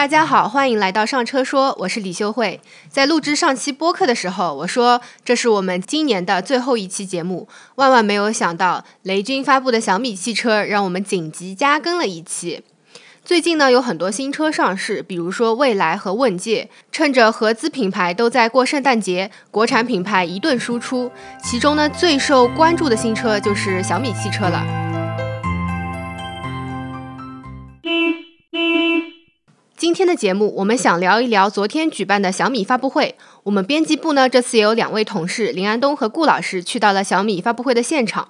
大家好，欢迎来到上车说，我是李秀慧。在录制上期播客的时候，我说这是我们今年的最后一期节目。万万没有想到，雷军发布的小米汽车让我们紧急加更了一期。最近呢，有很多新车上市，比如说蔚来和问界。趁着合资品牌都在过圣诞节，国产品牌一顿输出。其中呢，最受关注的新车就是小米汽车了。今天的节目，我们想聊一聊昨天举办的小米发布会。我们编辑部呢，这次也有两位同事林安东和顾老师去到了小米发布会的现场。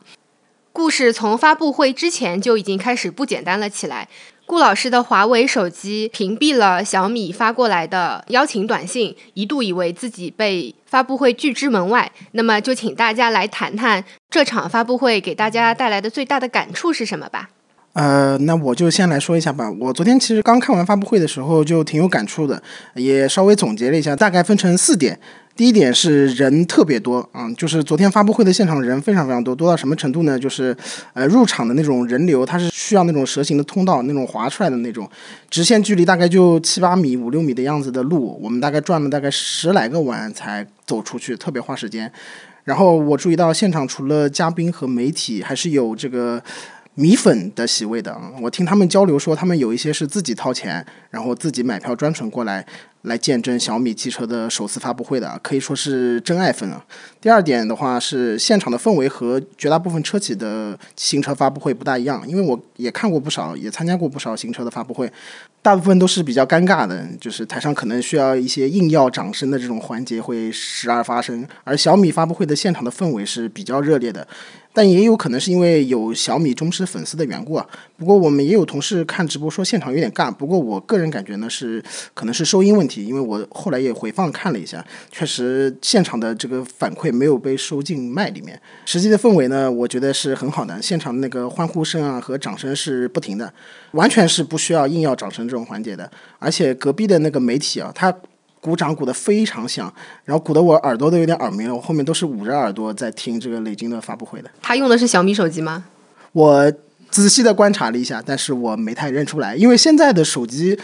故事从发布会之前就已经开始不简单了起来。顾老师的华为手机屏蔽了小米发过来的邀请短信，一度以为自己被发布会拒之门外。那么，就请大家来谈谈这场发布会给大家带来的最大的感触是什么吧。呃，那我就先来说一下吧。我昨天其实刚看完发布会的时候就挺有感触的，也稍微总结了一下，大概分成四点。第一点是人特别多啊，就是昨天发布会的现场人非常非常多，多到什么程度呢？就是呃入场的那种人流，它是需要那种蛇形的通道，那种划出来的那种，直线距离大概就七八米、五六米的样子的路，我们大概转了大概十来个弯才走出去，特别花时间。然后我注意到现场除了嘉宾和媒体，还是有这个。米粉的席位的，我听他们交流说，他们有一些是自己掏钱，然后自己买票专程过来。来见证小米汽车的首次发布会的，可以说是真爱粉啊。第二点的话是现场的氛围和绝大部分车企的新车发布会不大一样，因为我也看过不少，也参加过不少新车的发布会，大部分都是比较尴尬的，就是台上可能需要一些硬要掌声的这种环节会时而发生，而小米发布会的现场的氛围是比较热烈的，但也有可能是因为有小米忠实粉丝的缘故啊。不过我们也有同事看直播说现场有点尬，不过我个人感觉呢是可能是收音问题。因为我后来也回放看了一下，确实现场的这个反馈没有被收进麦里面。实际的氛围呢，我觉得是很好的，现场那个欢呼声啊和掌声是不停的，完全是不需要硬要掌声这种环节的。而且隔壁的那个媒体啊，他鼓掌鼓得非常响，然后鼓得我耳朵都有点耳鸣了。我后面都是捂着耳朵在听这个雷军的发布会的。他用的是小米手机吗？我仔细的观察了一下，但是我没太认出来，因为现在的手机。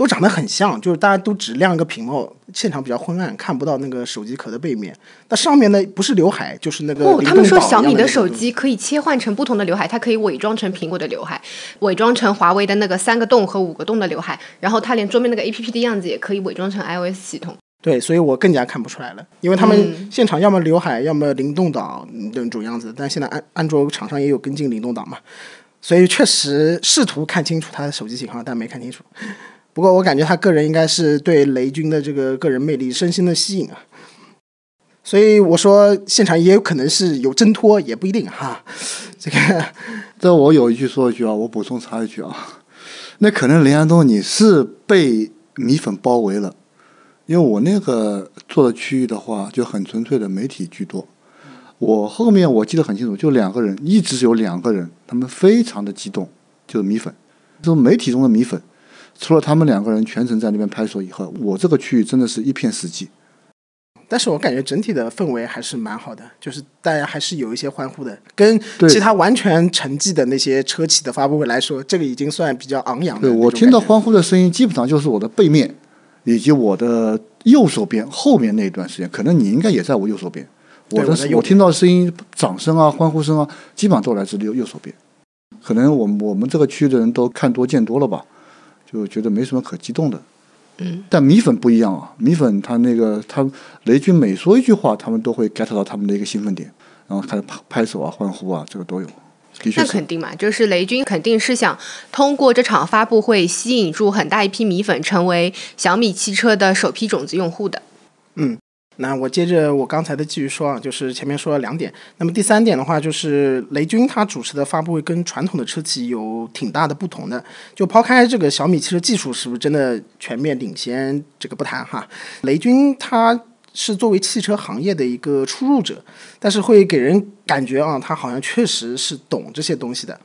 都长得很像，就是大家都只亮一个屏幕，现场比较昏暗，看不到那个手机壳的背面。那上面呢，不是刘海，就是那个。哦，他们说小米的手机可以切换成不同的刘海，它可以伪装成苹果的刘海，伪装成华为的那个三个洞和五个洞的刘海，然后它连桌面那个 A P P 的样子也可以伪装成 iOS 系统。对，所以我更加看不出来了，因为他们现场要么刘海，要么灵动岛那种样子。但现在安安卓厂商也有跟进灵动岛嘛，所以确实试图看清楚他的手机型号，但没看清楚。不过我感觉他个人应该是对雷军的这个个人魅力深深的吸引啊，所以我说现场也有可能是有挣脱，也不一定哈。这个，这我有一句说一句啊，我补充插一句啊，那可能林安东你是被米粉包围了，因为我那个做的区域的话就很纯粹的媒体居多，我后面我记得很清楚，就两个人，一直有两个人，他们非常的激动，就是米粉，就是媒体中的米粉。除了他们两个人全程在那边拍手以后，我这个区域真的是一片死寂。但是我感觉整体的氛围还是蛮好的，就是大家还是有一些欢呼的，跟其他完全沉寂的那些车企的发布会来说，这个已经算比较昂扬的。对我听到欢呼的声音，基本上就是我的背面，以及我的右手边后面那一段时间，可能你应该也在我右手边。我的我听到声音、掌声啊、欢呼声啊，基本上都来自右右手边。可能我们我们这个区的人都看多见多了吧。就觉得没什么可激动的，嗯，但米粉不一样啊，米粉他那个他雷军每说一句话，他们都会 get 到他们的一个兴奋点，然后开始拍拍手啊、欢呼啊，这个都有。那肯定嘛，就是雷军肯定是想通过这场发布会吸引住很大一批米粉，成为小米汽车的首批种子用户的。嗯。那我接着我刚才的继续说啊，就是前面说了两点，那么第三点的话，就是雷军他主持的发布会跟传统的车企有挺大的不同的。就抛开这个小米汽车技术是不是真的全面领先这个不谈哈，雷军他是作为汽车行业的一个初入者，但是会给人感觉啊，他好像确实是懂这些东西的。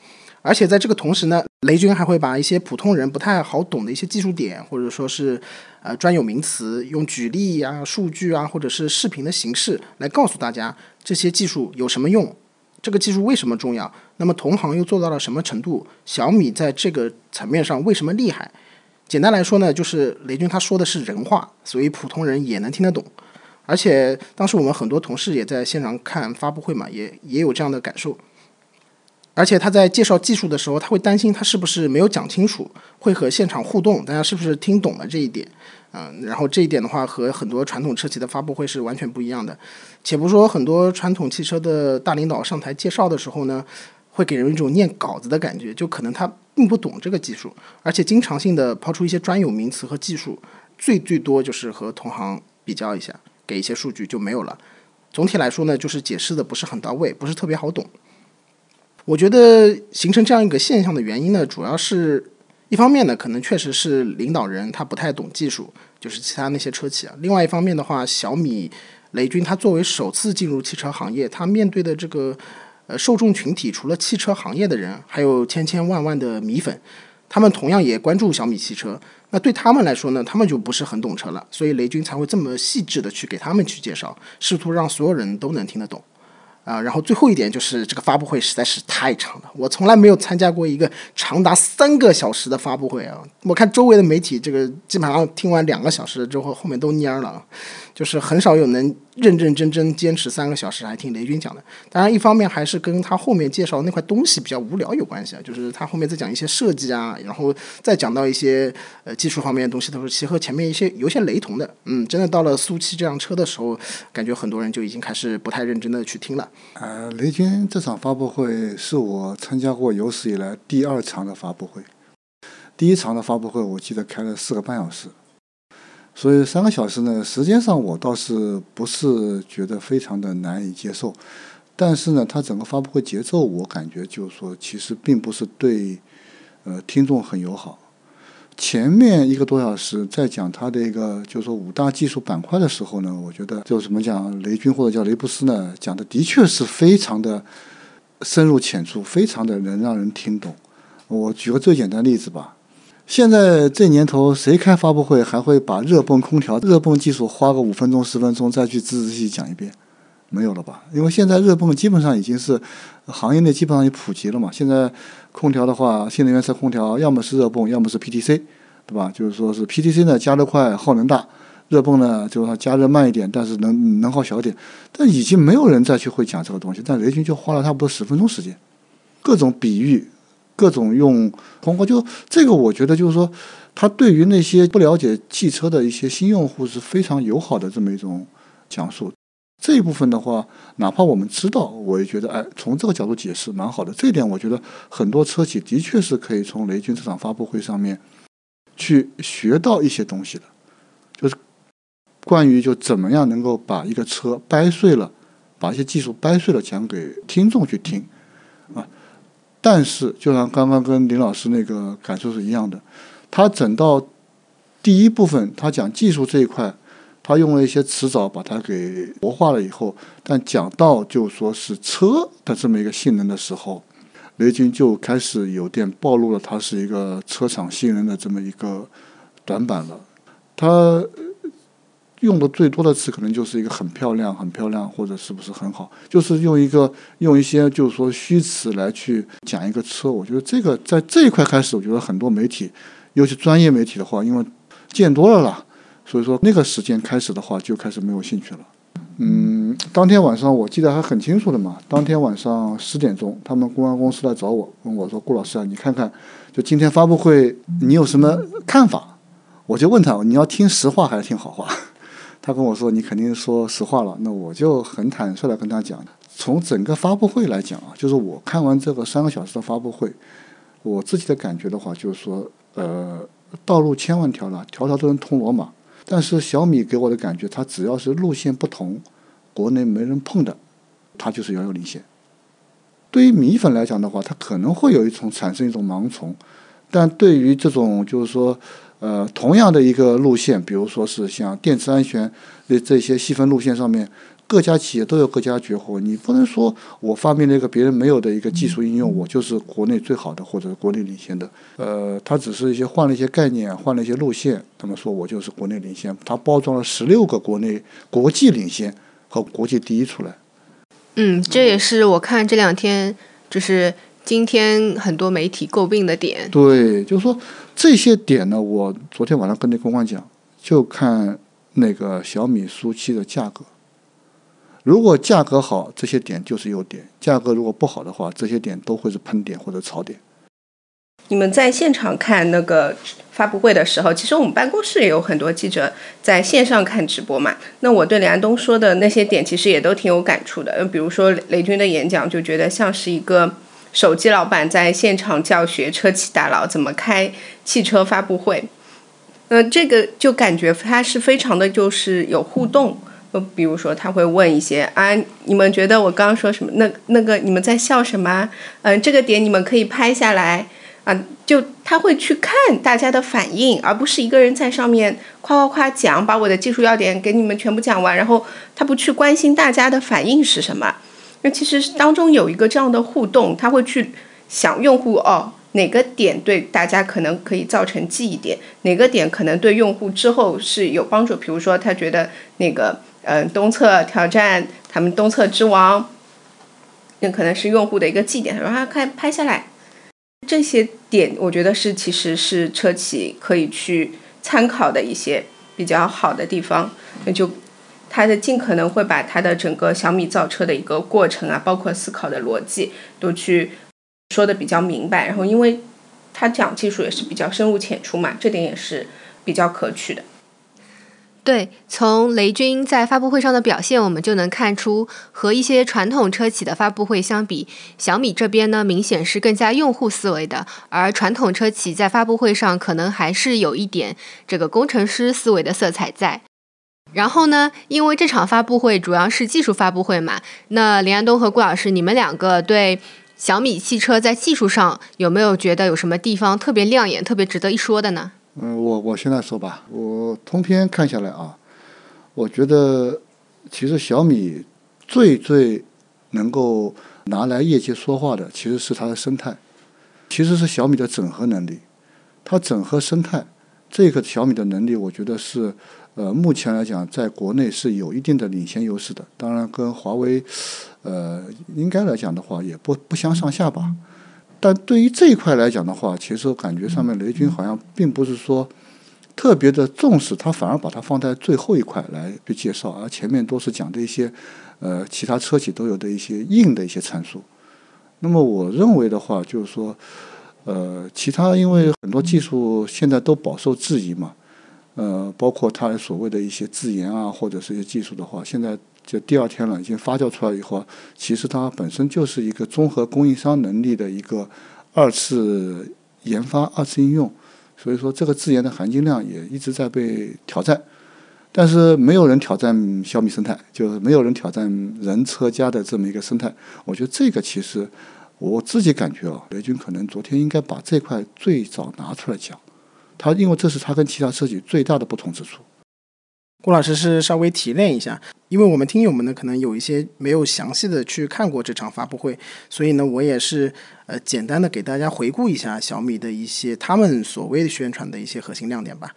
而且在这个同时呢，雷军还会把一些普通人不太好懂的一些技术点，或者说是呃专有名词，用举例啊、数据啊，或者是视频的形式来告诉大家这些技术有什么用，这个技术为什么重要，那么同行又做到了什么程度，小米在这个层面上为什么厉害，简单来说呢，就是雷军他说的是人话，所以普通人也能听得懂。而且当时我们很多同事也在现场看发布会嘛，也也有这样的感受。而且他在介绍技术的时候，他会担心他是不是没有讲清楚，会和现场互动，大家是不是听懂了这一点？嗯，然后这一点的话，和很多传统车企的发布会是完全不一样的。且不说很多传统汽车的大领导上台介绍的时候呢，会给人一种念稿子的感觉，就可能他并不懂这个技术，而且经常性的抛出一些专有名词和技术，最最多就是和同行比较一下，给一些数据就没有了。总体来说呢，就是解释的不是很到位，不是特别好懂。我觉得形成这样一个现象的原因呢，主要是一方面呢，可能确实是领导人他不太懂技术，就是其他那些车企啊。另外一方面的话，小米、雷军他作为首次进入汽车行业，他面对的这个呃受众群体，除了汽车行业的人，还有千千万万的米粉，他们同样也关注小米汽车。那对他们来说呢，他们就不是很懂车了，所以雷军才会这么细致的去给他们去介绍，试图让所有人都能听得懂。啊，然后最后一点就是这个发布会实在是太长了，我从来没有参加过一个长达三个小时的发布会啊！我看周围的媒体，这个基本上听完两个小时之后，后面都蔫了，就是很少有能认认真真坚持三个小时还听雷军讲的。当然，一方面还是跟他后面介绍那块东西比较无聊有关系啊，就是他后面再讲一些设计啊，然后再讲到一些呃技术方面的东西，的时候其实和前面一些有些雷同的。嗯，真的到了苏七这辆车的时候，感觉很多人就已经开始不太认真的去听了。呃，雷军这场发布会是我参加过有史以来第二场的发布会。第一场的发布会我记得开了四个半小时，所以三个小时呢，时间上我倒是不是觉得非常的难以接受，但是呢，它整个发布会节奏我感觉就是说，其实并不是对呃听众很友好。前面一个多小时在讲他的一个，就是说五大技术板块的时候呢，我觉得就怎么讲，雷军或者叫雷布斯呢，讲的的确是非常的深入浅出，非常的能让人听懂。我举个最简单例子吧，现在这年头谁开发布会还会把热泵空调、热泵技术花个五分钟、十分钟再去仔仔细讲一遍？没有了吧？因为现在热泵基本上已经是行业内基本上也普及了嘛。现在空调的话，新能源车空调要么是热泵，要么是 PTC，对吧？就是说是 PTC 呢加热快，耗能大；热泵呢就是说加热慢一点，但是能能耗小点。但已经没有人再去会讲这个东西。但雷军就花了差不多十分钟时间，各种比喻，各种用通过就这个，我觉得就是说，他对于那些不了解汽车的一些新用户是非常友好的这么一种讲述。这一部分的话，哪怕我们知道，我也觉得，哎，从这个角度解释蛮好的。这一点，我觉得很多车企的确是可以从雷军这场发布会上面去学到一些东西的，就是关于就怎么样能够把一个车掰碎了，把一些技术掰碎了讲给听众去听。但是，就像刚刚跟林老师那个感受是一样的，他整到第一部分，他讲技术这一块。他用了一些词藻把它给活化了以后，但讲到就说是车的这么一个性能的时候，雷军就开始有点暴露了，他是一个车厂性能的这么一个短板了。他用的最多的词可能就是一个很漂亮、很漂亮，或者是不是很好，就是用一个用一些就是说虚词来去讲一个车。我觉得这个在这一块开始，我觉得很多媒体，尤其专业媒体的话，因为见多了啦。所以说那个时间开始的话，就开始没有兴趣了。嗯，当天晚上我记得还很清楚的嘛。当天晚上十点钟，他们公关公司来找我，问我说：“顾老师啊，你看看，就今天发布会，你有什么看法？”我就问他：“你要听实话还是听好话？”他跟我说：“你肯定说实话了。”那我就很坦率的跟他讲，从整个发布会来讲啊，就是我看完这个三个小时的发布会，我自己的感觉的话，就是说，呃，道路千万条了，条条都能通罗马。但是小米给我的感觉，它只要是路线不同，国内没人碰的，它就是遥遥领先。对于米粉来讲的话，它可能会有一种产生一种盲从，但对于这种就是说，呃，同样的一个路线，比如说是像电池安全的这些细分路线上面。各家企业都有各家绝活，你不能说我发明了一个别人没有的一个技术应用，我就是国内最好的或者国内领先的。呃，它只是一些换了一些概念，换了一些路线，那么说我就是国内领先。它包装了十六个国内国际领先和国际第一出来。嗯，这也是我看这两天就是今天很多媒体诟病的点。对，就是说这些点呢，我昨天晚上跟那公关讲，就看那个小米 SU7 的价格。如果价格好，这些点就是优点；价格如果不好的话，这些点都会是喷点或者槽点。你们在现场看那个发布会的时候，其实我们办公室也有很多记者在线上看直播嘛。那我对李安东说的那些点，其实也都挺有感触的。比如说雷军的演讲，就觉得像是一个手机老板在现场教学车企大佬怎么开汽车发布会。呃，这个就感觉他是非常的就是有互动。就比如说他会问一些啊，你们觉得我刚刚说什么？那那个你们在笑什么？嗯，这个点你们可以拍下来。啊，就他会去看大家的反应，而不是一个人在上面夸夸夸讲，把我的技术要点给你们全部讲完，然后他不去关心大家的反应是什么。那其实当中有一个这样的互动，他会去想用户哦，哪个点对大家可能可以造成记忆点，哪个点可能对用户之后是有帮助。比如说他觉得那个嗯东侧挑战他们东侧之王，那可能是用户的一个记忆点，让他看拍下来。这些点，我觉得是其实是车企可以去参考的一些比较好的地方。那就它的尽可能会把它的整个小米造车的一个过程啊，包括思考的逻辑，都去说的比较明白。然后，因为它讲技术也是比较深入浅出嘛，这点也是比较可取的。对，从雷军在发布会上的表现，我们就能看出，和一些传统车企的发布会相比，小米这边呢，明显是更加用户思维的，而传统车企在发布会上可能还是有一点这个工程师思维的色彩在。然后呢，因为这场发布会主要是技术发布会嘛，那林安东和顾老师，你们两个对小米汽车在技术上有没有觉得有什么地方特别亮眼、特别值得一说的呢？嗯，我我现在说吧，我通篇看下来啊，我觉得其实小米最最能够拿来业界说话的，其实是它的生态，其实是小米的整合能力。它整合生态这个小米的能力，我觉得是呃目前来讲，在国内是有一定的领先优势的。当然，跟华为呃应该来讲的话，也不不相上下吧。但对于这一块来讲的话，其实我感觉上面雷军好像并不是说特别的重视，他反而把它放在最后一块来去介绍，而前面都是讲的一些呃其他车企都有的一些硬的一些参数。那么我认为的话，就是说呃其他因为很多技术现在都饱受质疑嘛，呃包括它所谓的一些自研啊或者是一些技术的话，现在。就第二天了，已经发酵出来以后，其实它本身就是一个综合供应商能力的一个二次研发、二次应用，所以说这个自研的含金量也一直在被挑战，但是没有人挑战小米生态，就是没有人挑战人车家的这么一个生态。我觉得这个其实我自己感觉啊，雷军可能昨天应该把这块最早拿出来讲，他因为这是他跟其他车企最大的不同之处。郭老师是稍微提炼一下，因为我们听友们呢可能有一些没有详细的去看过这场发布会，所以呢我也是呃简单的给大家回顾一下小米的一些他们所谓的宣传的一些核心亮点吧。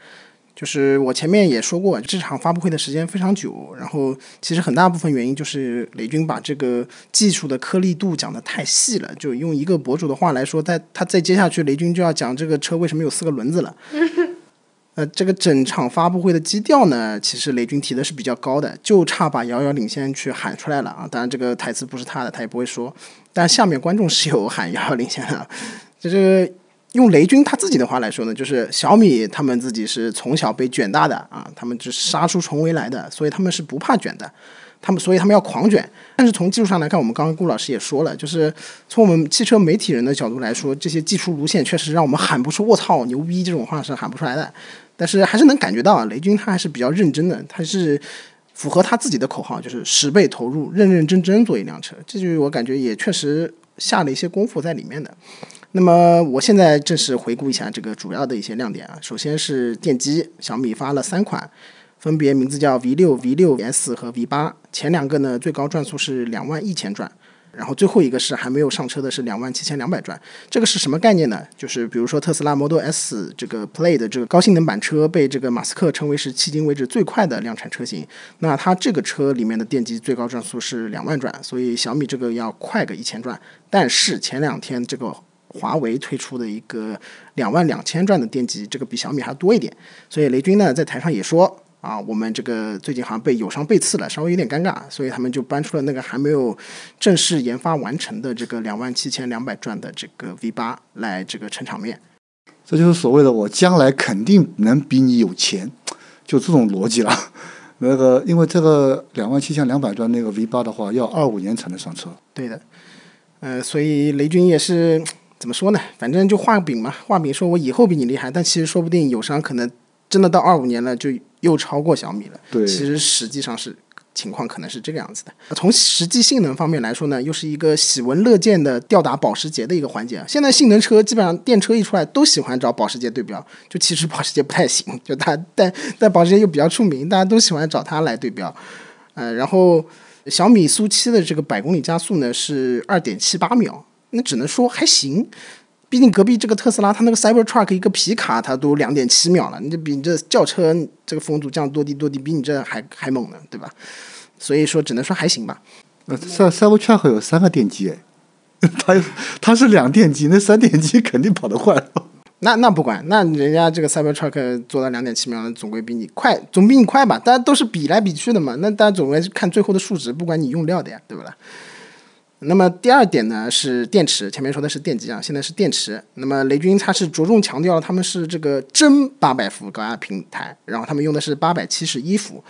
就是我前面也说过，这场发布会的时间非常久，然后其实很大部分原因就是雷军把这个技术的颗粒度讲得太细了，就用一个博主的话来说，在他再接下去雷军就要讲这个车为什么有四个轮子了。呃，这个整场发布会的基调呢，其实雷军提的是比较高的，就差把遥遥领先去喊出来了啊！当然，这个台词不是他的，他也不会说。但下面观众是有喊遥遥领先的，就是用雷军他自己的话来说呢，就是小米他们自己是从小被卷大的啊，他们就是杀出重围来的，所以他们是不怕卷的。他们所以他们要狂卷，但是从技术上来看，我们刚刚顾老师也说了，就是从我们汽车媒体人的角度来说，这些技术路线确实让我们喊不出“卧槽牛逼”这种话是喊不出来的。但是还是能感觉到啊，雷军他还是比较认真的，他是符合他自己的口号，就是十倍投入，认认真真做一辆车。这就我感觉也确实下了一些功夫在里面的。那么我现在正式回顾一下这个主要的一些亮点啊，首先是电机，小米发了三款。分别名字叫 V 六、V 六 S 和 V 八，前两个呢最高转速是两万一千转，然后最后一个是还没有上车的是两万七千两百转，这个是什么概念呢？就是比如说特斯拉 Model S 这个 Play 的这个高性能版车被这个马斯克称为是迄今为止最快的量产车型，那它这个车里面的电机最高转速是两万转，所以小米这个要快个一千转。但是前两天这个华为推出的一个两万两千转的电机，这个比小米还多一点，所以雷军呢在台上也说。啊，我们这个最近好像被友商背刺了，稍微有点尴尬，所以他们就搬出了那个还没有正式研发完成的这个两万七千两百转的这个 V 八来这个撑场面。这就是所谓的我将来肯定能比你有钱，就这种逻辑了。那个，因为这个两万七千两百转那个 V 八的话，要二五年才能上车。对的，呃，所以雷军也是怎么说呢？反正就画饼嘛，画饼说我以后比你厉害，但其实说不定友商可能真的到二五年了就。又超过小米了，对，其实实际上是情况可能是这个样子的。从实际性能方面来说呢，又是一个喜闻乐见的吊打保时捷的一个环节。现在性能车基本上电车一出来都喜欢找保时捷对标，就其实保时捷不太行，就它但但保时捷又比较出名，大家都喜欢找它来对标。呃，然后小米苏七的这个百公里加速呢是二点七八秒，那只能说还行。毕竟隔壁这个特斯拉，它那个 Cybertruck 一个皮卡，它都两点七秒了，你这比你这轿车这个风阻降多低多低，比你这还还猛呢，对吧？所以说只能说还行吧。呃，Cy Cybertruck 有三个电机，它它是两电机，那三电机肯定跑得快。那那不管，那人家这个 Cybertruck 做到两点七秒，总归比你快，总比你快吧？大家都是比来比去的嘛，那大家总归是看最后的数值，不管你用料的呀，对不啦？那么第二点呢是电池，前面说的是电机啊，现在是电池。那么雷军他是着重强调了他们是这个真八百伏高压平台，然后他们用的是八百七十一伏。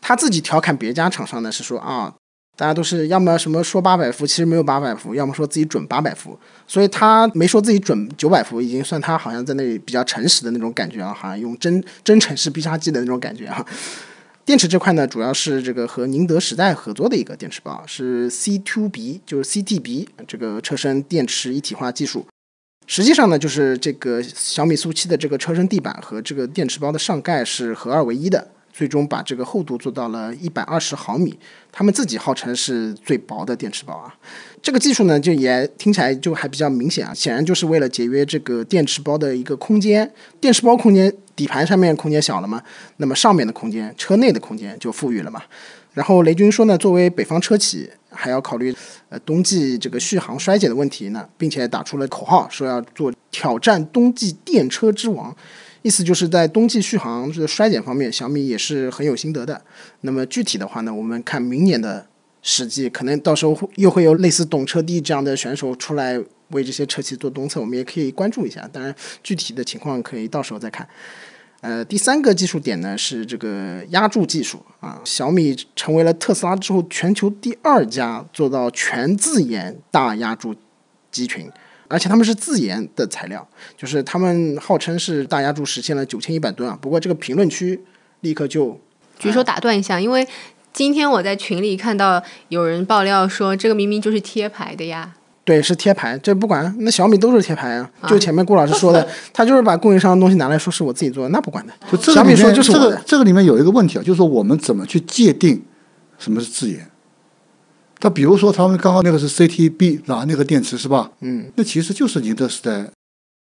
他自己调侃别家厂商呢是说啊，大家都是要么什么说八百伏，其实没有八百伏，要么说自己准八百伏，所以他没说自己准九百伏，已经算他好像在那里比较诚实的那种感觉啊，好像用真真诚式必杀技的那种感觉啊。电池这块呢，主要是这个和宁德时代合作的一个电池包，是 C2B，就是 CTB 这个车身电池一体化技术。实际上呢，就是这个小米苏七的这个车身地板和这个电池包的上盖是合二为一的。最终把这个厚度做到了一百二十毫米，他们自己号称是最薄的电池包啊。这个技术呢，就也听起来就还比较明显啊，显然就是为了节约这个电池包的一个空间。电池包空间底盘上面空间小了嘛，那么上面的空间，车内的空间就富裕了嘛。然后雷军说呢，作为北方车企，还要考虑呃冬季这个续航衰减的问题呢，并且打出了口号，说要做挑战冬季电车之王。意思就是在冬季续航这个衰减方面，小米也是很有心得的。那么具体的话呢，我们看明年的实际，可能到时候又会有类似懂车帝这样的选手出来为这些车企做东测，我们也可以关注一下。当然，具体的情况可以到时候再看。呃，第三个技术点呢是这个压铸技术啊，小米成为了特斯拉之后全球第二家做到全自研大压铸机群。而且他们是自研的材料，就是他们号称是大压铸实现了九千一百吨啊。不过这个评论区立刻就举手打断一下，因为今天我在群里看到有人爆料说，这个明明就是贴牌的呀。对，是贴牌，这不管，那小米都是贴牌啊。就前面顾老师说的，他就是把供应商的东西拿来说是我自己做的，那不管的。就小米说就是这个这个里面有一个问题啊，就是说我们怎么去界定什么是自研？他比如说，他们刚刚那个是 CTB 拿那个电池是吧？嗯，那其实就是宁德时代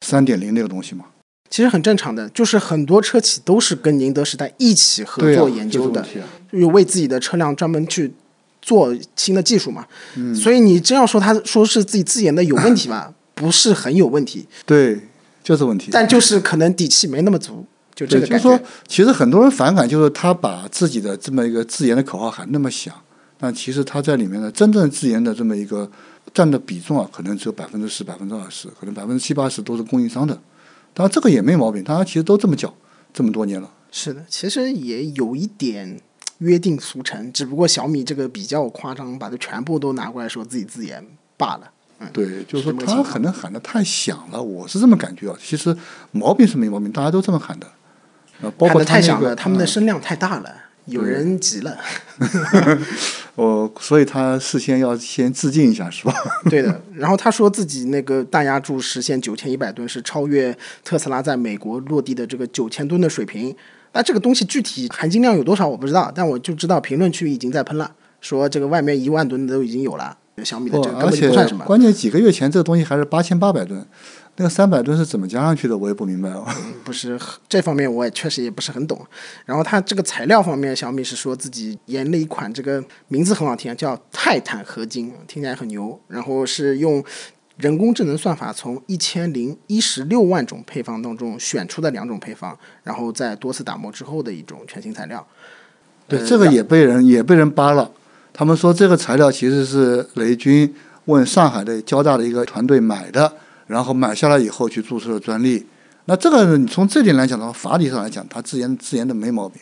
三点零那个东西嘛。其实很正常的，就是很多车企都是跟宁德时代一起合作研究的，就为自己的车辆专门去做新的技术嘛。嗯，所以你真要说他说是自己自研的有问题吧，不是很有问题。对，就是问题。但就是可能底气没那么足，就这个感觉。就是说，其实很多人反感，就是他把自己的这么一个自研的口号喊那么响。但其实他在里面的真正自研的这么一个占的比重啊，可能只有百分之十、百分之二十，可能百分之七八十都是供应商的。当然这个也没毛病，大家其实都这么叫这么多年了。是的，其实也有一点约定俗成，只不过小米这个比较夸张，把它全部都拿过来说自己自研罢了。嗯，对，就是说他可能喊的太响了，我是这么感觉啊。其实毛病是没毛病，大家都这么喊的。呃，包括太响了，他们的声量太大了。有人急了，我所以他事先要先自尽一下是吧？对的。然后他说自己那个大压铸实现九千一百吨是超越特斯拉在美国落地的这个九千吨的水平。那这个东西具体含金量有多少我不知道，但我就知道评论区已经在喷了，说这个外面一万吨的都已经有了，不，小米的这个根而且本就不算什么。关键几个月前这个东西还是八千八百吨，那个三百吨是怎么加上去的，我也不明白哦。不是这方面，我也确实也不是很懂。然后它这个材料方面，小米是说自己研了一款这个名字很好听，叫泰坦合金，听起来很牛。然后是用人工智能算法从一千零一十六万种配方当中选出的两种配方，然后在多次打磨之后的一种全新材料。对，呃这个也被人也被人扒了。他们说这个材料其实是雷军问上海的交大的一个团队买的，然后买下来以后去注册了专利。那这个你从这点来讲的话，法理上来讲，他自研自研的没毛病，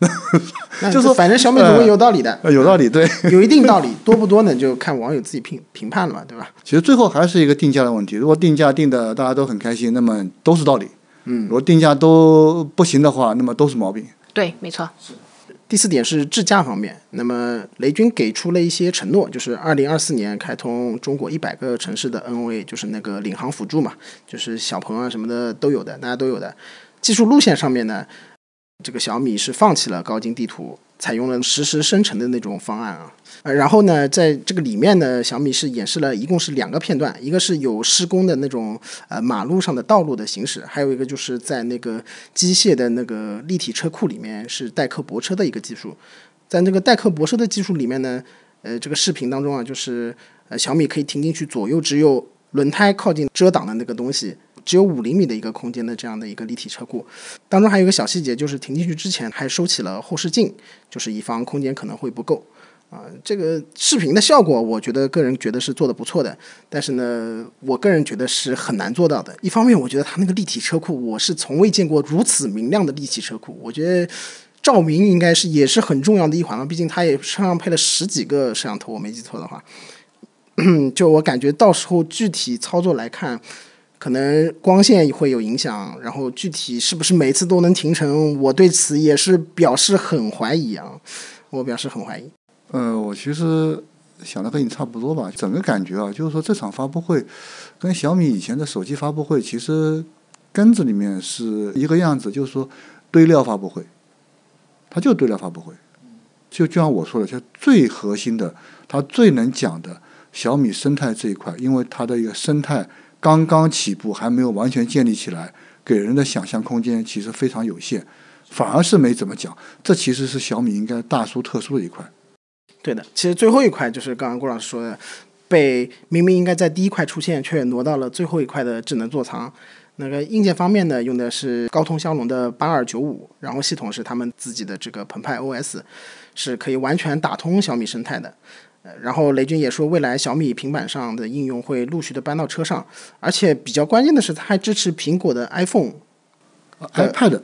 那就说反正小米总归有道理的，呃，有道理。对，有一定道理，多不多呢？就看网友自己评评判了嘛，对吧？其实最后还是一个定价的问题。如果定价定的大家都很开心，那么都是道理。嗯如果定价都不行的话，那么都是毛病。对，没错。第四点是智驾方面，那么雷军给出了一些承诺，就是二零二四年开通中国一百个城市的 NOA，就是那个领航辅助嘛，就是小鹏啊什么的都有的，大家都有的。技术路线上面呢，这个小米是放弃了高精地图，采用了实时生成的那种方案啊。呃，然后呢，在这个里面呢，小米是演示了一共是两个片段，一个是有施工的那种呃马路上的道路的行驶，还有一个就是在那个机械的那个立体车库里面是代客泊车的一个技术。在那个代客泊车的技术里面呢，呃，这个视频当中啊，就是呃小米可以停进去左右只有轮胎靠近遮挡的那个东西，只有五厘米的一个空间的这样的一个立体车库。当中还有一个小细节，就是停进去之前还收起了后视镜，就是以防空间可能会不够。啊，这个视频的效果，我觉得个人觉得是做的不错的，但是呢，我个人觉得是很难做到的。一方面，我觉得它那个立体车库，我是从未见过如此明亮的立体车库，我觉得照明应该是也是很重要的一环了，毕竟它也车上配了十几个摄像头，我没记错的话。就我感觉到时候具体操作来看，可能光线会有影响，然后具体是不是每次都能停成，我对此也是表示很怀疑啊，我表示很怀疑。呃，我其实想的跟你差不多吧，整个感觉啊，就是说这场发布会跟小米以前的手机发布会其实根子里面是一个样子，就是说堆料发布会，它就堆料发布会，就就像我说的，就最核心的，它最能讲的小米生态这一块，因为它的一个生态刚刚起步，还没有完全建立起来，给人的想象空间其实非常有限，反而是没怎么讲，这其实是小米应该大书特书的一块。对的，其实最后一块就是刚刚郭老师说的，被明明应该在第一块出现，却挪到了最后一块的智能座舱。那个硬件方面呢，用的是高通骁龙的八二九五，然后系统是他们自己的这个澎湃 OS，是可以完全打通小米生态的。呃，然后雷军也说，未来小米平板上的应用会陆续的搬到车上，而且比较关键的是，它还支持苹果的 iPhone，iPad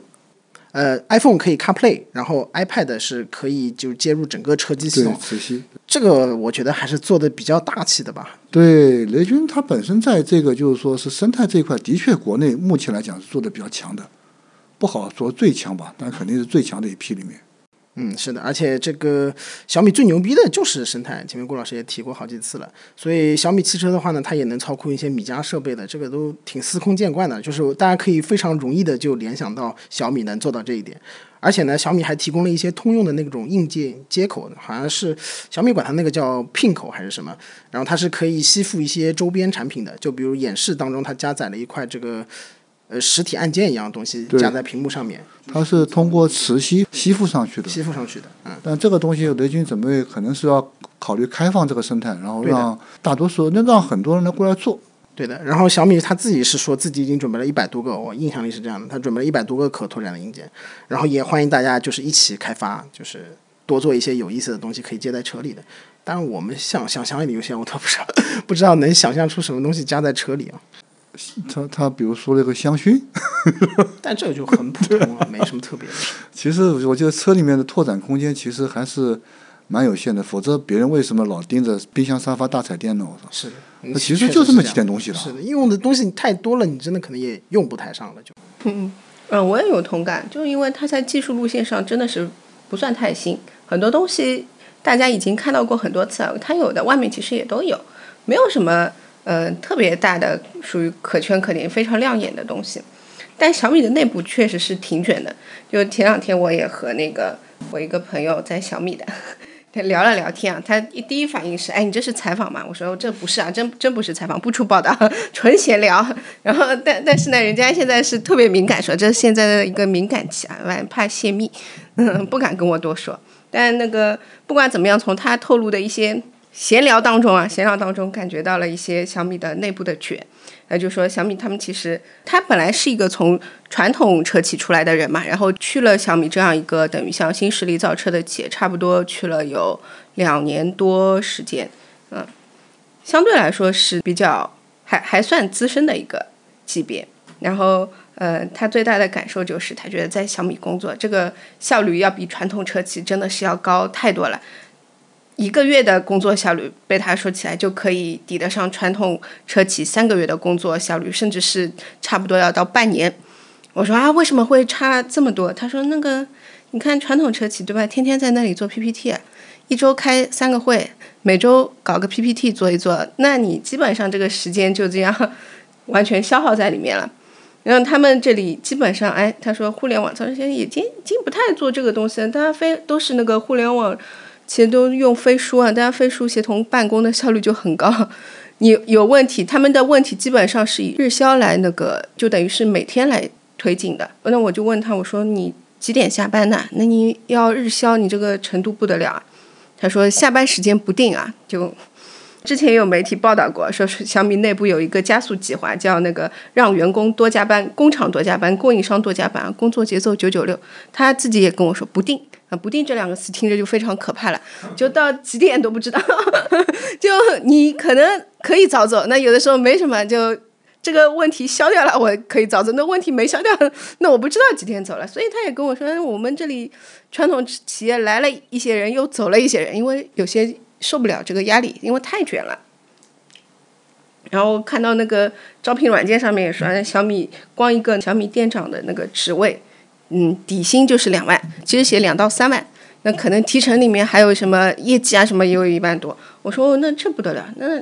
呃，iPhone 可以 CarPlay，然后 iPad 是可以就接入整个车机系对统。磁吸，这个我觉得还是做的比较大气的吧。对雷军他本身在这个就是说是生态这一块，的确国内目前来讲是做的比较强的，不好说最强吧，但肯定是最强的一批里面。嗯，是的，而且这个小米最牛逼的就是生态，前面郭老师也提过好几次了。所以小米汽车的话呢，它也能操控一些米家设备的，这个都挺司空见惯的，就是大家可以非常容易的就联想到小米能做到这一点。而且呢，小米还提供了一些通用的那种硬件接口，好像是小米管它那个叫 Pin 口还是什么，然后它是可以吸附一些周边产品的，就比如演示当中它加载了一块这个呃实体按键一样的东西对加在屏幕上面它是通过磁吸吸附上去的，吸附上去的，嗯。但这个东西雷军准备可能是要考虑开放这个生态，然后让大多数那让很多人来过来做。对的，然后小米他自己是说自己已经准备了一百多个，我印象里是这样的，他准备了一百多个可拓展的硬件，然后也欢迎大家就是一起开发，就是多做一些有意思的东西可以接在车里的。当然，我们想想象力有限，我都不知道 不知道能想象出什么东西加在车里啊。他他比如说那个香薰，但这个就很普通了，没什么特别的。其实我觉得车里面的拓展空间其实还是蛮有限的，否则别人为什么老盯着冰箱、沙发、大彩电呢？我操！是的，那其实就这么几点东西了是的，用的东西太多了，你真的可能也用不太上了就。嗯嗯，我也有同感，就是因为它在技术路线上真的是不算太新，很多东西大家已经看到过很多次了，它有的外面其实也都有，没有什么呃特别大的属于可圈可点、非常亮眼的东西。但小米的内部确实是挺卷的，就前两天我也和那个我一个朋友在小米的，他聊了聊天啊，他一第一反应是，哎，你这是采访吗？我说这不是啊，真真不是采访，不出报道，纯闲聊。然后但但是呢，人家现在是特别敏感，说这是现在的一个敏感期啊，万怕泄密，嗯，不敢跟我多说。但那个不管怎么样，从他透露的一些闲聊当中啊，闲聊当中感觉到了一些小米的内部的卷。那就说小米他们其实他本来是一个从传统车企出来的人嘛，然后去了小米这样一个等于像新势力造车的企业，差不多去了有两年多时间，嗯，相对来说是比较还还算资深的一个级别。然后呃，他最大的感受就是他觉得在小米工作这个效率要比传统车企真的是要高太多了。一个月的工作效率被他说起来就可以抵得上传统车企三个月的工作效率，甚至是差不多要到半年。我说啊，为什么会差这么多？他说那个，你看传统车企对吧，天天在那里做 PPT，一周开三个会，每周搞个 PPT 做一做，那你基本上这个时间就这样完全消耗在里面了。然后他们这里基本上，哎，他说互联网这些已经已经不太做这个东西了，大家非都是那个互联网。其实都用飞书啊，大家飞书协同办公的效率就很高。你有问题，他们的问题基本上是以日销来那个，就等于是每天来推进的。那我就问他，我说你几点下班呢？那你要日销，你这个程度不得了啊。他说下班时间不定啊，就之前有媒体报道过，说是小米内部有一个加速计划，叫那个让员工多加班，工厂多加班，供应商多加班，工作节奏九九六。他自己也跟我说不定。啊，不定这两个词听着就非常可怕了，就到几点都不知道，就你可能可以早走，那有的时候没什么，就这个问题消掉了，我可以早走，那问题没消掉，那我不知道几点走了。所以他也跟我说，我们这里传统企业来了一些人，又走了一些人，因为有些受不了这个压力，因为太卷了。然后看到那个招聘软件上面也说，小米光一个小米店长的那个职位。嗯，底薪就是两万，其实写两到三万，那可能提成里面还有什么业绩啊什么也有一万多。我说那这不得了，那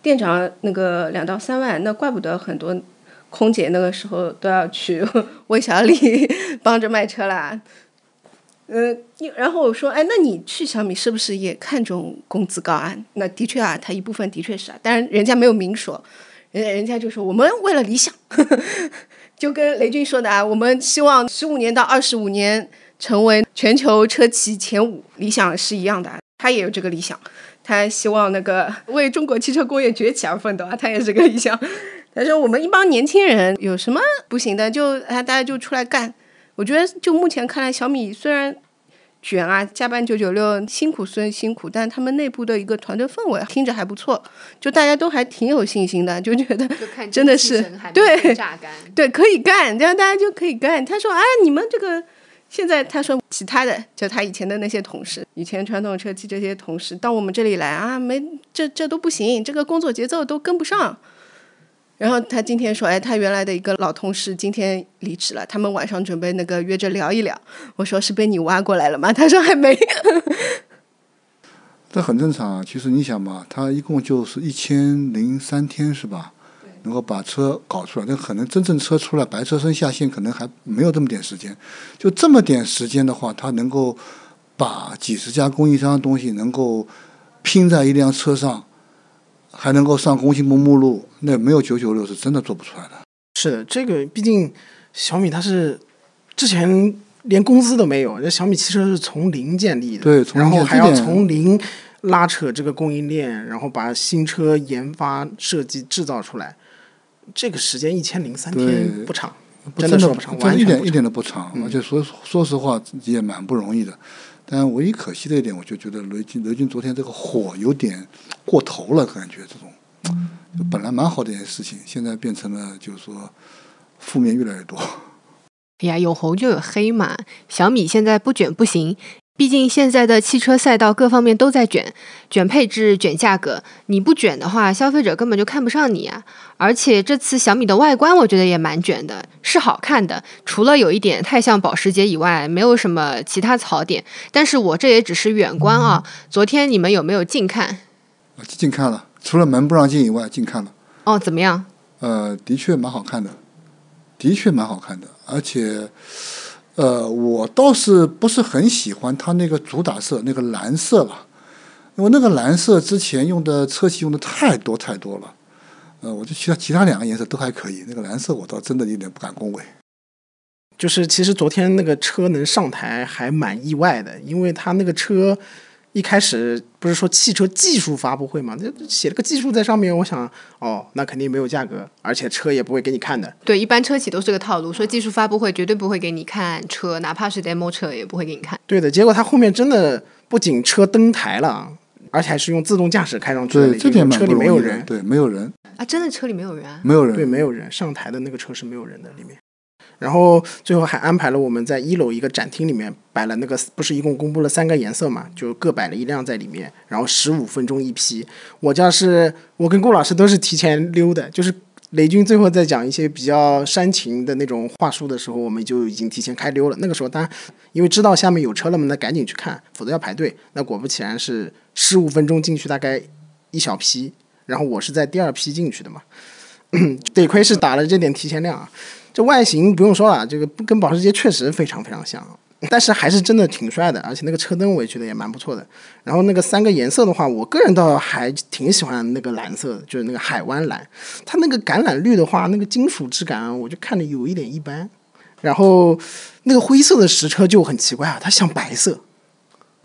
店长那个两到三万，那怪不得很多空姐那个时候都要去魏小李帮着卖车啦。嗯，然后我说，哎，那你去小米是不是也看中工资高啊？那的确啊，他一部分的确是啊，但是人家没有明说，人人家就说我们为了理想。就跟雷军说的啊，我们希望十五年到二十五年成为全球车企前五，理想是一样的。他也有这个理想，他希望那个为中国汽车工业崛起而奋斗啊，他也是个理想。他说我们一帮年轻人有什么不行的，就啊大家就出来干。我觉得就目前看来，小米虽然。卷啊，加班九九六，辛苦虽然辛苦，但他们内部的一个团队氛围听着还不错，就大家都还挺有信心的，就觉得 真的是 对对可以干，这样大家就可以干。他说啊，你们这个现在他说其他的，就他以前的那些同事，以前传统车企这些同事到我们这里来啊，没这这都不行，这个工作节奏都跟不上。然后他今天说，哎，他原来的一个老同事今天离职了，他们晚上准备那个约着聊一聊。我说是被你挖过来了吗？他说还没。这很正常啊，其实你想嘛，他一共就是一千零三天是吧？能够把车搞出来，那可能真正车出来，白车身下线可能还没有这么点时间。就这么点时间的话，他能够把几十家供应商的东西能够拼在一辆车上。还能够上工信部目录，那没有九九六是真的做不出来的。是的，这个毕竟小米它是之前连公司都没有，这小米汽车是从零建立的，对，然后还要从零拉扯这个供应链，然后把新车研发、设计、制造出来，这个时间一千零三天不长，真的说不长，完全一点一点都不长，而且说说实话也蛮不容易的。但唯一可惜的一点，我就觉得雷军雷军昨天这个火有点过头了，感觉这种，本来蛮好的一件事情，现在变成了就是说负面越来越多。哎呀，有红就有黑嘛，小米现在不卷不行。毕竟现在的汽车赛道各方面都在卷，卷配置、卷价格。你不卷的话，消费者根本就看不上你啊！而且这次小米的外观，我觉得也蛮卷的，是好看的。除了有一点太像保时捷以外，没有什么其他槽点。但是我这也只是远观啊。昨天你们有没有近看？近看了，除了门不让进以外，近看了。哦，怎么样？呃，的确蛮好看的，的确蛮好看的，而且。呃，我倒是不是很喜欢它那个主打色那个蓝色了，因为那个蓝色之前用的车漆用的太多太多了。呃，我觉得其他其他两个颜色都还可以，那个蓝色我倒真的有点不敢恭维。就是其实昨天那个车能上台还蛮意外的，因为它那个车一开始不是说汽车技术发布会嘛，那写了个技术在上面，我想哦，那肯定没有价格，而且车也不会给你看的。对，一般车企都是这个套路，说技术发布会绝对不会给你看车，哪怕是 demo 车也不会给你看。对的，结果他后面真的不仅车登台了，而且还是用自动驾驶开上去的，对，这点车里没有人，对，没有人，啊，真的车里没有人啊？没有人，对，没有人，上台的那个车是没有人的里面。然后最后还安排了我们在一楼一个展厅里面摆了那个，不是一共公布了三个颜色嘛，就各摆了一辆在里面，然后十五分钟一批。我家是我跟顾老师都是提前溜的，就是雷军最后在讲一些比较煽情的那种话术的时候，我们就已经提前开溜了。那个时候当然因为知道下面有车了嘛，那赶紧去看，否则要排队。那果不其然是十五分钟进去大概一小批，然后我是在第二批进去的嘛，得亏是打了这点提前量啊。这外形不用说了，这个跟保时捷确实非常非常像，但是还是真的挺帅的，而且那个车灯我也觉得也蛮不错的。然后那个三个颜色的话，我个人倒还挺喜欢那个蓝色的，就是那个海湾蓝。它那个橄榄绿的话，那个金属质感我就看着有一点一般。然后那个灰色的实车就很奇怪啊，它像白色，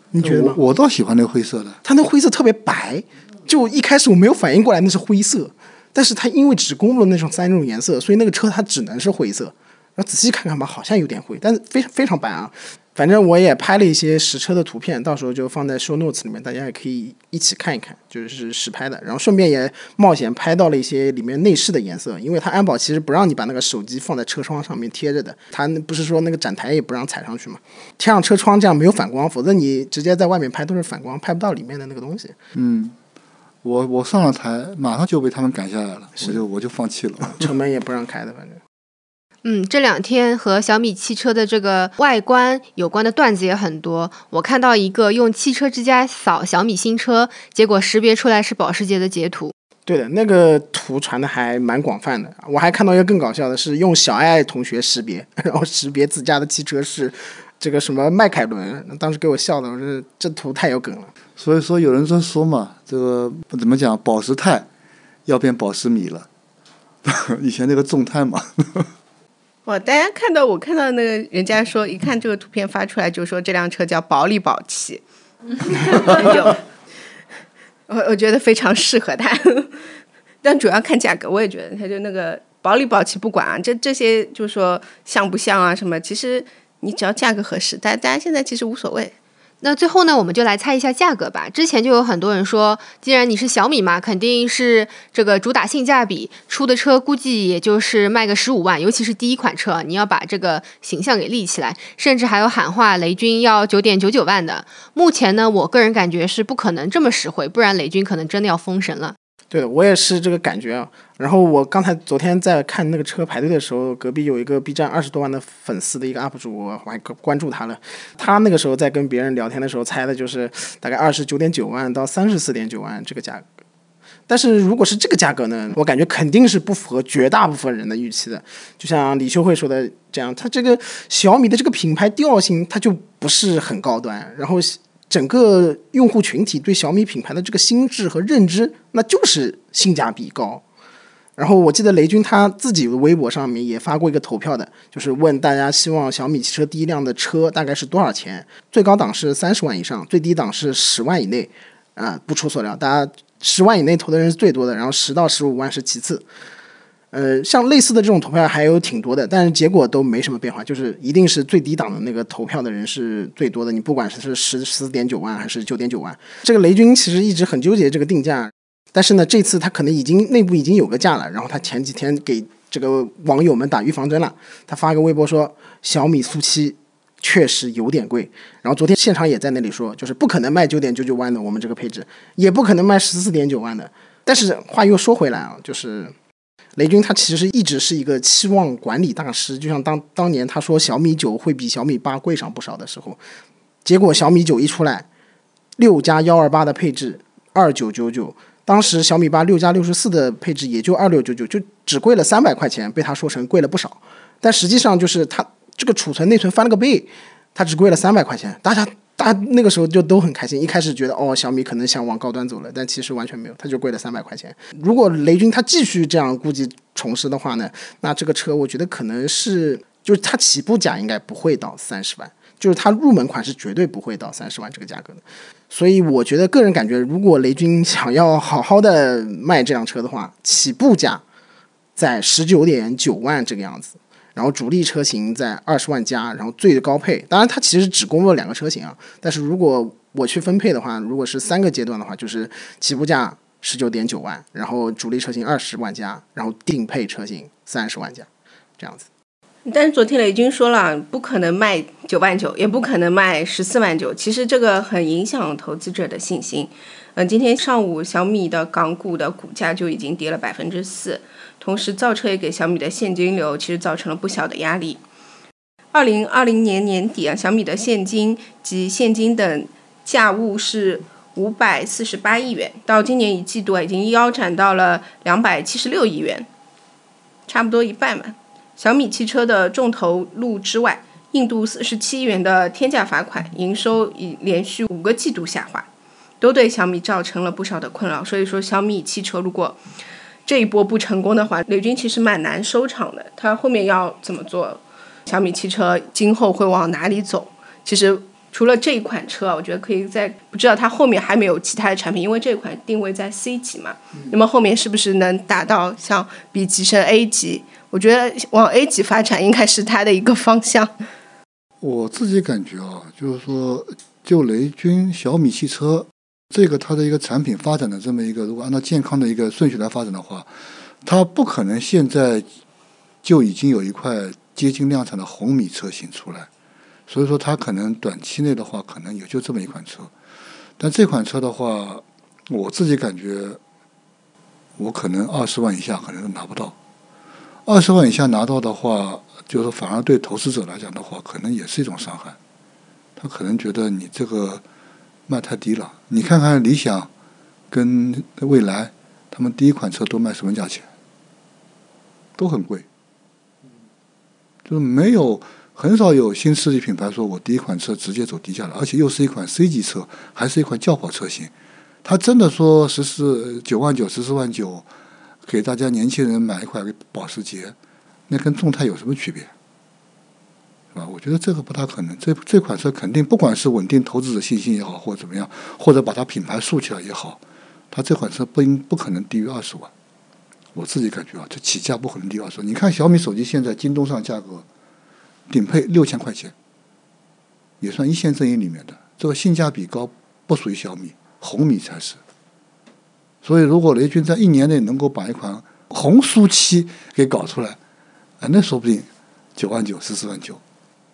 你觉得吗？我我倒喜欢那个灰色的，它那灰色特别白，就一开始我没有反应过来那是灰色，但是它因为只公布了那种三种颜色，所以那个车它只能是灰色。然后仔细看看吧，好像有点灰，但是非非常白啊。反正我也拍了一些实车的图片，到时候就放在 show notes 里面，大家也可以一起看一看，就是实拍的。然后顺便也冒险拍到了一些里面内饰的颜色，因为它安保其实不让你把那个手机放在车窗上面贴着的，它不是说那个展台也不让踩上去嘛，贴上车窗这样没有反光，否则你直接在外面拍都是反光，拍不到里面的那个东西。嗯，我我上了台，马上就被他们赶下来了，我就我就放弃了。车门也不让开的，反正。嗯，这两天和小米汽车的这个外观有关的段子也很多。我看到一个用汽车之家扫小米新车，结果识别出来是保时捷的截图。对的，那个图传的还蛮广泛的。我还看到一个更搞笑的是，用小爱爱同学识别，然后识别自家的汽车是这个什么迈凯伦，当时给我笑的，我说这图太有梗了。所以说有人在说嘛，这个怎么讲，宝石钛要变宝石米了，以前那个众泰嘛。哇！大家看到我看到那个人家说，一看这个图片发出来就说这辆车叫宝里宝气，有，我我觉得非常适合它，但主要看价格。我也觉得它就那个保里保气不管啊，这这些就是说像不像啊什么，其实你只要价格合适，大家大家现在其实无所谓。那最后呢，我们就来猜一下价格吧。之前就有很多人说，既然你是小米嘛，肯定是这个主打性价比，出的车估计也就是卖个十五万，尤其是第一款车，你要把这个形象给立起来，甚至还有喊话雷军要九点九九万的。目前呢，我个人感觉是不可能这么实惠，不然雷军可能真的要封神了。对，我也是这个感觉啊。然后我刚才昨天在看那个车排队的时候，隔壁有一个 B 站二十多万的粉丝的一个 UP 主，我还关注他了。他那个时候在跟别人聊天的时候猜的就是大概二十九点九万到三十四点九万这个价格。但是如果是这个价格呢，我感觉肯定是不符合绝大部分人的预期的。就像李秀慧说的这样，他这个小米的这个品牌调性，它就不是很高端。然后。整个用户群体对小米品牌的这个心智和认知，那就是性价比高。然后我记得雷军他自己微博上面也发过一个投票的，就是问大家希望小米汽车第一辆的车大概是多少钱？最高档是三十万以上，最低档是十万以内。啊，不出所料，大家十万以内投的人是最多的，然后十到十五万是其次。呃，像类似的这种投票还有挺多的，但是结果都没什么变化，就是一定是最低档的那个投票的人是最多的。你不管是是十十四点九万还是九点九万，这个雷军其实一直很纠结这个定价，但是呢，这次他可能已经内部已经有个价了，然后他前几天给这个网友们打预防针了，他发个微博说小米速七确实有点贵，然后昨天现场也在那里说，就是不可能卖九点九九万的我们这个配置，也不可能卖十四点九万的。但是话又说回来啊，就是。雷军他其实一直是一个期望管理大师，就像当当年他说小米九会比小米八贵上不少的时候，结果小米九一出来，六加幺二八的配置二九九九，当时小米八六加六十四的配置也就二六九九，就只贵了三百块钱，被他说成贵了不少。但实际上就是他这个储存内存翻了个倍，它只贵了三百块钱，大家大家那个时候就都很开心，一开始觉得哦小米可能想往高端走了，但其实完全没有，它就贵了三百块钱。如果雷军他继续这样故技重施的话呢，那这个车我觉得可能是就是它起步价应该不会到三十万。就是它入门款是绝对不会到三十万这个价格的，所以我觉得个人感觉，如果雷军想要好好的卖这辆车的话，起步价在十九点九万这个样子，然后主力车型在二十万加，然后最高配，当然它其实只公布了两个车型啊，但是如果我去分配的话，如果是三个阶段的话，就是起步价十九点九万，然后主力车型二十万加，然后顶配车型三十万加，这样子。但是昨天雷军说了，不可能卖九万九，也不可能卖十四万九。其实这个很影响投资者的信心。嗯，今天上午小米的港股的股价就已经跌了百分之四，同时造车也给小米的现金流其实造成了不小的压力。二零二零年年底啊，小米的现金及现金等价物是五百四十八亿元，到今年一季度啊已经腰斩到了两百七十六亿元，差不多一半吧。小米汽车的重投入之外，印度四十七亿元的天价罚款，营收已连续五个季度下滑，都对小米造成了不少的困扰。所以说，小米汽车如果这一波不成功的话，雷军其实蛮难收场的。他后面要怎么做？小米汽车今后会往哪里走？其实除了这一款车，我觉得可以在不知道它后面还没有其他的产品，因为这款定位在 C 级嘛。那么后面是不是能达到像 B 级升 A 级？我觉得往 A 级发展应该是它的一个方向。我自己感觉啊，就是说，就雷军小米汽车这个它的一个产品发展的这么一个，如果按照健康的一个顺序来发展的话，它不可能现在就已经有一块接近量产的红米车型出来，所以说它可能短期内的话，可能也就这么一款车。但这款车的话，我自己感觉，我可能二十万以下可能都拿不到。二十万以下拿到的话，就是反而对投资者来讲的话，可能也是一种伤害。他可能觉得你这个卖太低了。你看看理想跟蔚来，他们第一款车都卖什么价钱？都很贵，就是没有很少有新势力品牌说我第一款车直接走低价了，而且又是一款 C 级车，还是一款轿跑车型。他真的说十四九万九，十四万九。给大家年轻人买一块保时捷，那跟众泰有什么区别？是吧？我觉得这个不大可能。这这款车肯定不管是稳定投资者信心也好，或者怎么样，或者把它品牌树起来也好，它这款车不应不可能低于二十万。我自己感觉啊，这起价不可能低于二十万。你看小米手机现在京东上价格，顶配六千块钱，也算一线阵营里面的，这个性价比高，不属于小米，红米才是。所以，如果雷军在一年内能够把一款红书七给搞出来，啊，那说不定九万九、十四万九，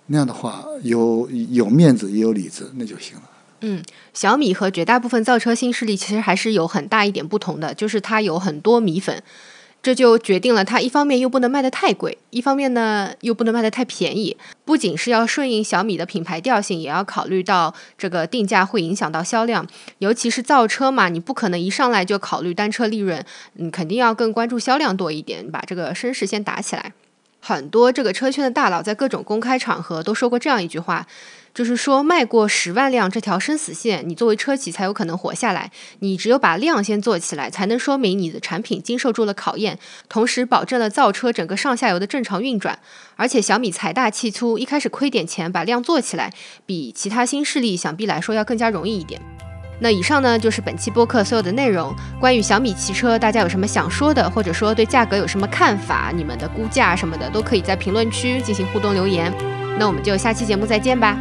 那样的话有有面子也有里子，那就行了。嗯，小米和绝大部分造车新势力其实还是有很大一点不同的，就是它有很多米粉。这就决定了它一方面又不能卖得太贵，一方面呢又不能卖得太便宜。不仅是要顺应小米的品牌调性，也要考虑到这个定价会影响到销量。尤其是造车嘛，你不可能一上来就考虑单车利润，你肯定要更关注销量多一点，把这个声势先打起来。很多这个车圈的大佬在各种公开场合都说过这样一句话。就是说，迈过十万辆这条生死线，你作为车企才有可能活下来。你只有把量先做起来，才能说明你的产品经受住了考验，同时保证了造车整个上下游的正常运转。而且小米财大气粗，一开始亏点钱把量做起来，比其他新势力想必来说要更加容易一点。那以上呢就是本期播客所有的内容。关于小米汽车，大家有什么想说的，或者说对价格有什么看法，你们的估价什么的，都可以在评论区进行互动留言。那我们就下期节目再见吧。